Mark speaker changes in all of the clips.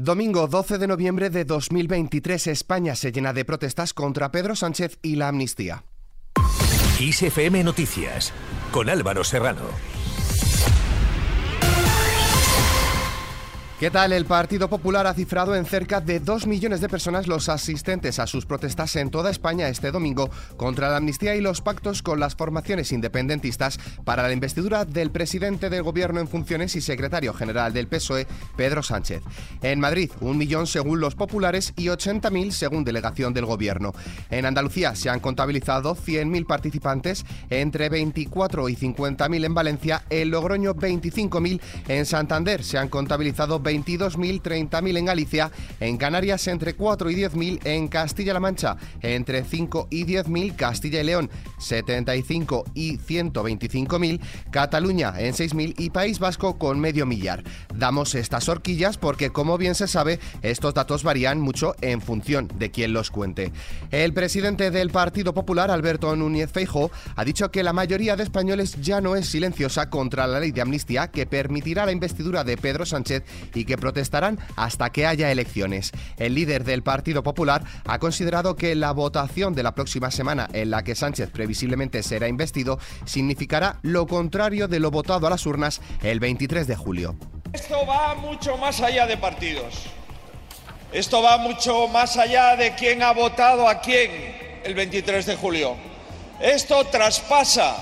Speaker 1: Domingo 12 de noviembre de 2023, España se llena de protestas contra Pedro Sánchez y la amnistía.
Speaker 2: Noticias, con Álvaro Serrano.
Speaker 1: ¿Qué tal? El Partido Popular ha cifrado en cerca de 2 millones de personas los asistentes a sus protestas en toda España este domingo contra la amnistía y los pactos con las formaciones independentistas para la investidura del presidente del Gobierno en funciones y secretario general del PSOE, Pedro Sánchez. En Madrid, un millón según los populares y 80.000 según delegación del Gobierno. En Andalucía se han contabilizado 100.000 participantes, entre 24 y 50.000 en Valencia, en Logroño 25.000, en Santander se han contabilizado 22.000, 30.000 en Galicia, en Canarias entre 4 y 10.000, en Castilla-La Mancha entre 5 y 10.000, Castilla y León 75 y 125.000, Cataluña en 6.000 y País Vasco con medio millar. Damos estas horquillas porque, como bien se sabe, estos datos varían mucho en función de quién los cuente. El presidente del Partido Popular, Alberto Núñez Feijóo, ha dicho que la mayoría de españoles ya no es silenciosa contra la ley de amnistía que permitirá la investidura de Pedro Sánchez y que protestarán hasta que haya elecciones. El líder del Partido Popular ha considerado que la votación de la próxima semana en la que Sánchez previsiblemente será investido significará lo contrario de lo votado a las urnas el 23 de julio.
Speaker 3: Esto va mucho más allá de partidos. Esto va mucho más allá de quién ha votado a quién el 23 de julio. Esto traspasa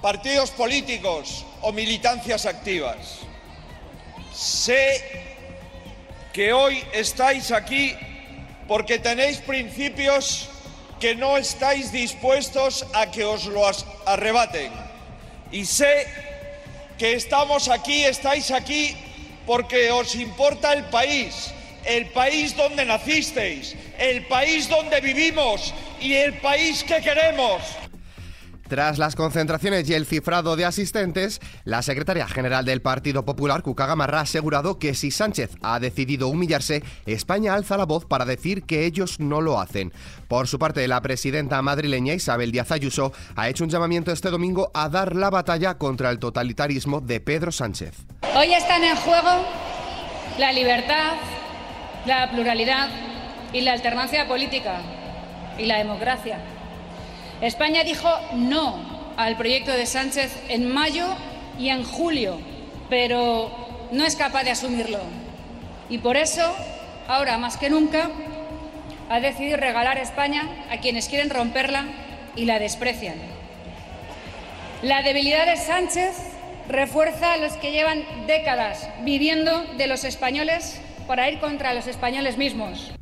Speaker 3: partidos políticos o militancias activas. Sé que hoy estáis aquí porque tenéis principios que no estáis dispuestos a que os los arrebaten. Y sé que estamos aquí, estáis aquí porque os importa el país, el país donde nacisteis, el país donde vivimos y el país que queremos.
Speaker 1: Tras las concentraciones y el cifrado de asistentes, la secretaria general del Partido Popular, Cuca ha asegurado que si Sánchez ha decidido humillarse, España alza la voz para decir que ellos no lo hacen. Por su parte, la presidenta madrileña Isabel Díaz Ayuso ha hecho un llamamiento este domingo a dar la batalla contra el totalitarismo de Pedro Sánchez.
Speaker 4: Hoy están en juego la libertad, la pluralidad y la alternancia política y la democracia. España dijo no al proyecto de Sánchez en mayo y en julio, pero no es capaz de asumirlo. Y por eso, ahora más que nunca, ha decidido regalar España a quienes quieren romperla y la desprecian. La debilidad de Sánchez refuerza a los que llevan décadas viviendo de los españoles para ir contra los españoles mismos.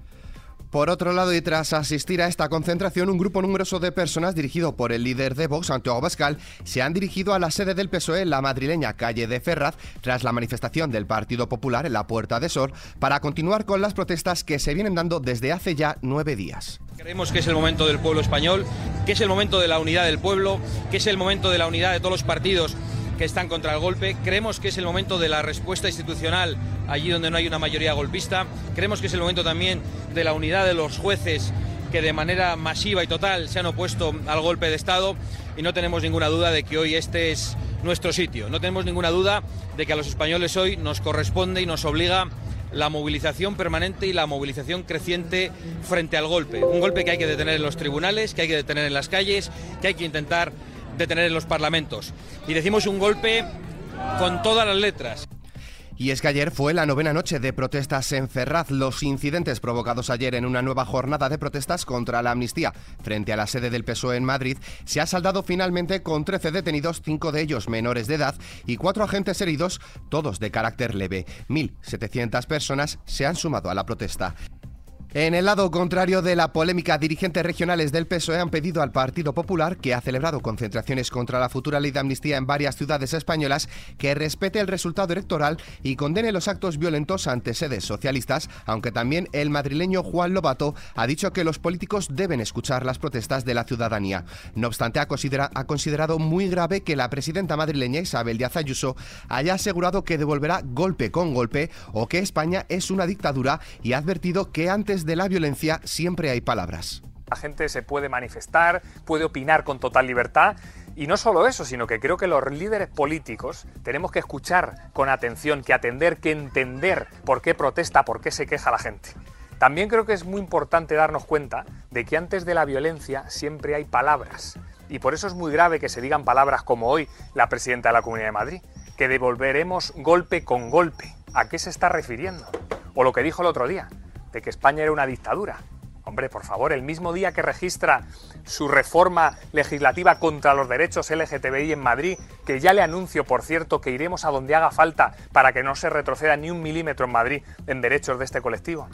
Speaker 1: Por otro lado, y tras asistir a esta concentración, un grupo numeroso de personas dirigido por el líder de Vox, Santiago Bascal, se han dirigido a la sede del PSOE en la madrileña calle de Ferraz tras la manifestación del Partido Popular en la Puerta de Sor para continuar con las protestas que se vienen dando desde hace ya nueve días.
Speaker 5: Creemos que es el momento del pueblo español, que es el momento de la unidad del pueblo, que es el momento de la unidad de todos los partidos que están contra el golpe. Creemos que es el momento de la respuesta institucional allí donde no hay una mayoría golpista. Creemos que es el momento también de la unidad de los jueces que de manera masiva y total se han opuesto al golpe de Estado y no tenemos ninguna duda de que hoy este es nuestro sitio. No tenemos ninguna duda de que a los españoles hoy nos corresponde y nos obliga la movilización permanente y la movilización creciente frente al golpe. Un golpe que hay que detener en los tribunales, que hay que detener en las calles, que hay que intentar detener en los parlamentos. Y decimos un golpe con todas las letras.
Speaker 1: Y es que ayer fue la novena noche de protestas en Ferraz. Los incidentes provocados ayer en una nueva jornada de protestas contra la amnistía frente a la sede del PSOE en Madrid se ha saldado finalmente con 13 detenidos, 5 de ellos menores de edad y 4 agentes heridos, todos de carácter leve. 1.700 personas se han sumado a la protesta. En el lado contrario de la polémica, dirigentes regionales del PSOE han pedido al Partido Popular, que ha celebrado concentraciones contra la futura ley de amnistía en varias ciudades españolas, que respete el resultado electoral y condene los actos violentos ante sedes socialistas, aunque también el madrileño Juan Lobato ha dicho que los políticos deben escuchar las protestas de la ciudadanía. No obstante, ha, ha considerado muy grave que la presidenta madrileña Isabel Díaz Ayuso haya asegurado que devolverá golpe con golpe o que España es una dictadura y ha advertido que antes de la violencia siempre hay palabras.
Speaker 6: La gente se puede manifestar, puede opinar con total libertad Y no solo eso, sino que creo que los líderes políticos tenemos que escuchar con atención, que atender, que entender por qué protesta, por qué se queja la gente. También creo que es muy importante darnos cuenta de que antes de la violencia siempre hay palabras. Y por eso es muy grave que se digan palabras como hoy la presidenta de la Comunidad de Madrid, que devolveremos golpe con golpe. ¿A qué se está refiriendo? O lo que dijo el otro día, de que España era una dictadura. Hombre, por favor, el mismo día que registra su reforma legislativa contra los derechos LGTBI en Madrid, que ya le anuncio, por cierto, que iremos a donde haga falta para que no se retroceda ni un milímetro en Madrid en derechos de este colectivo.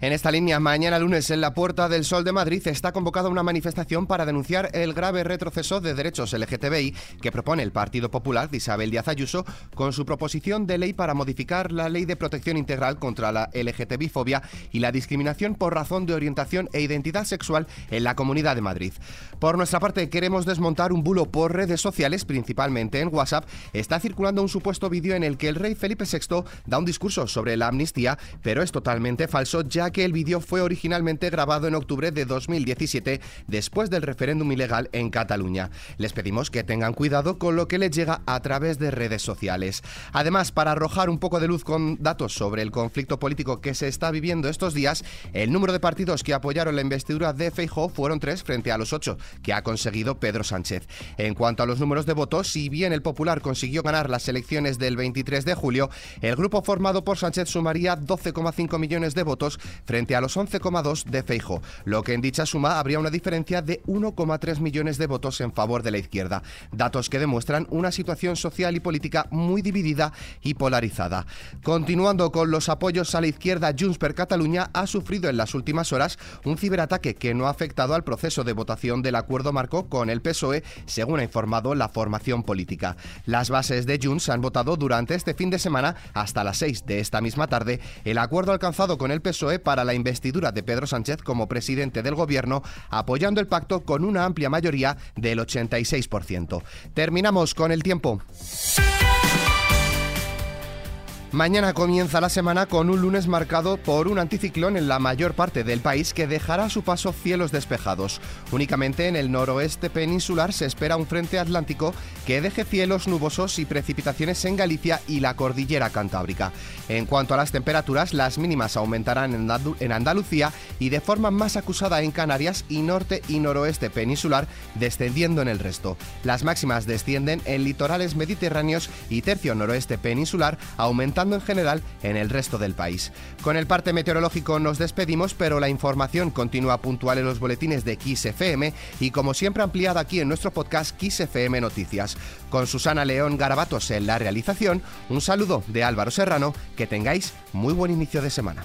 Speaker 1: En esta línea, mañana lunes en la Puerta del Sol de Madrid está convocada una manifestación para denunciar el grave retroceso de derechos LGTBI que propone el Partido Popular de Isabel Díaz Ayuso con su proposición de ley para modificar la Ley de Protección Integral contra la LGTBI-fobia y la discriminación por razón de orientación e identidad sexual en la Comunidad de Madrid. Por nuestra parte, queremos desmontar un bulo por redes sociales, principalmente en WhatsApp. Está circulando un supuesto vídeo en el que el rey Felipe VI da un discurso sobre la amnistía, pero es totalmente falso ya que el vídeo fue originalmente grabado en octubre de 2017 después del referéndum ilegal en Cataluña. Les pedimos que tengan cuidado con lo que les llega a través de redes sociales. Además, para arrojar un poco de luz con datos sobre el conflicto político que se está viviendo estos días, el número de partidos que apoyaron la investidura de Feijóo fueron tres frente a los ocho que ha conseguido Pedro Sánchez. En cuanto a los números de votos, si bien el Popular consiguió ganar las elecciones del 23 de julio, el grupo formado por Sánchez sumaría 12,5 millones de votos frente a los 11,2 de Feijo, lo que en dicha suma habría una diferencia de 1,3 millones de votos en favor de la izquierda, datos que demuestran una situación social y política muy dividida y polarizada. Continuando con los apoyos a la izquierda, Junts per Catalunya ha sufrido en las últimas horas un ciberataque que no ha afectado al proceso de votación del acuerdo marco con el PSOE, según ha informado la formación política. Las bases de Junts han votado durante este fin de semana hasta las 6 de esta misma tarde el acuerdo alcanzado con el PSOE para la investidura de Pedro Sánchez como presidente del gobierno, apoyando el pacto con una amplia mayoría del 86%. Terminamos con el tiempo. Mañana comienza la semana con un lunes marcado por un anticiclón en la mayor parte del país que dejará a su paso cielos despejados. Únicamente en el noroeste peninsular se espera un frente atlántico que deje cielos nubosos y precipitaciones en Galicia y la cordillera cantábrica. En cuanto a las temperaturas, las mínimas aumentarán en Andalucía y de forma más acusada en Canarias y norte y noroeste peninsular, descendiendo en el resto. Las máximas descienden en litorales mediterráneos y tercio noroeste peninsular, aumentando en general en el resto del país. Con el parte meteorológico nos despedimos, pero la información continúa puntual en los boletines de Kiss FM y como siempre ampliada aquí en nuestro podcast Kiss FM Noticias. Con Susana León Garabatos en la realización, un saludo de Álvaro Serrano, que tengáis muy buen inicio de semana.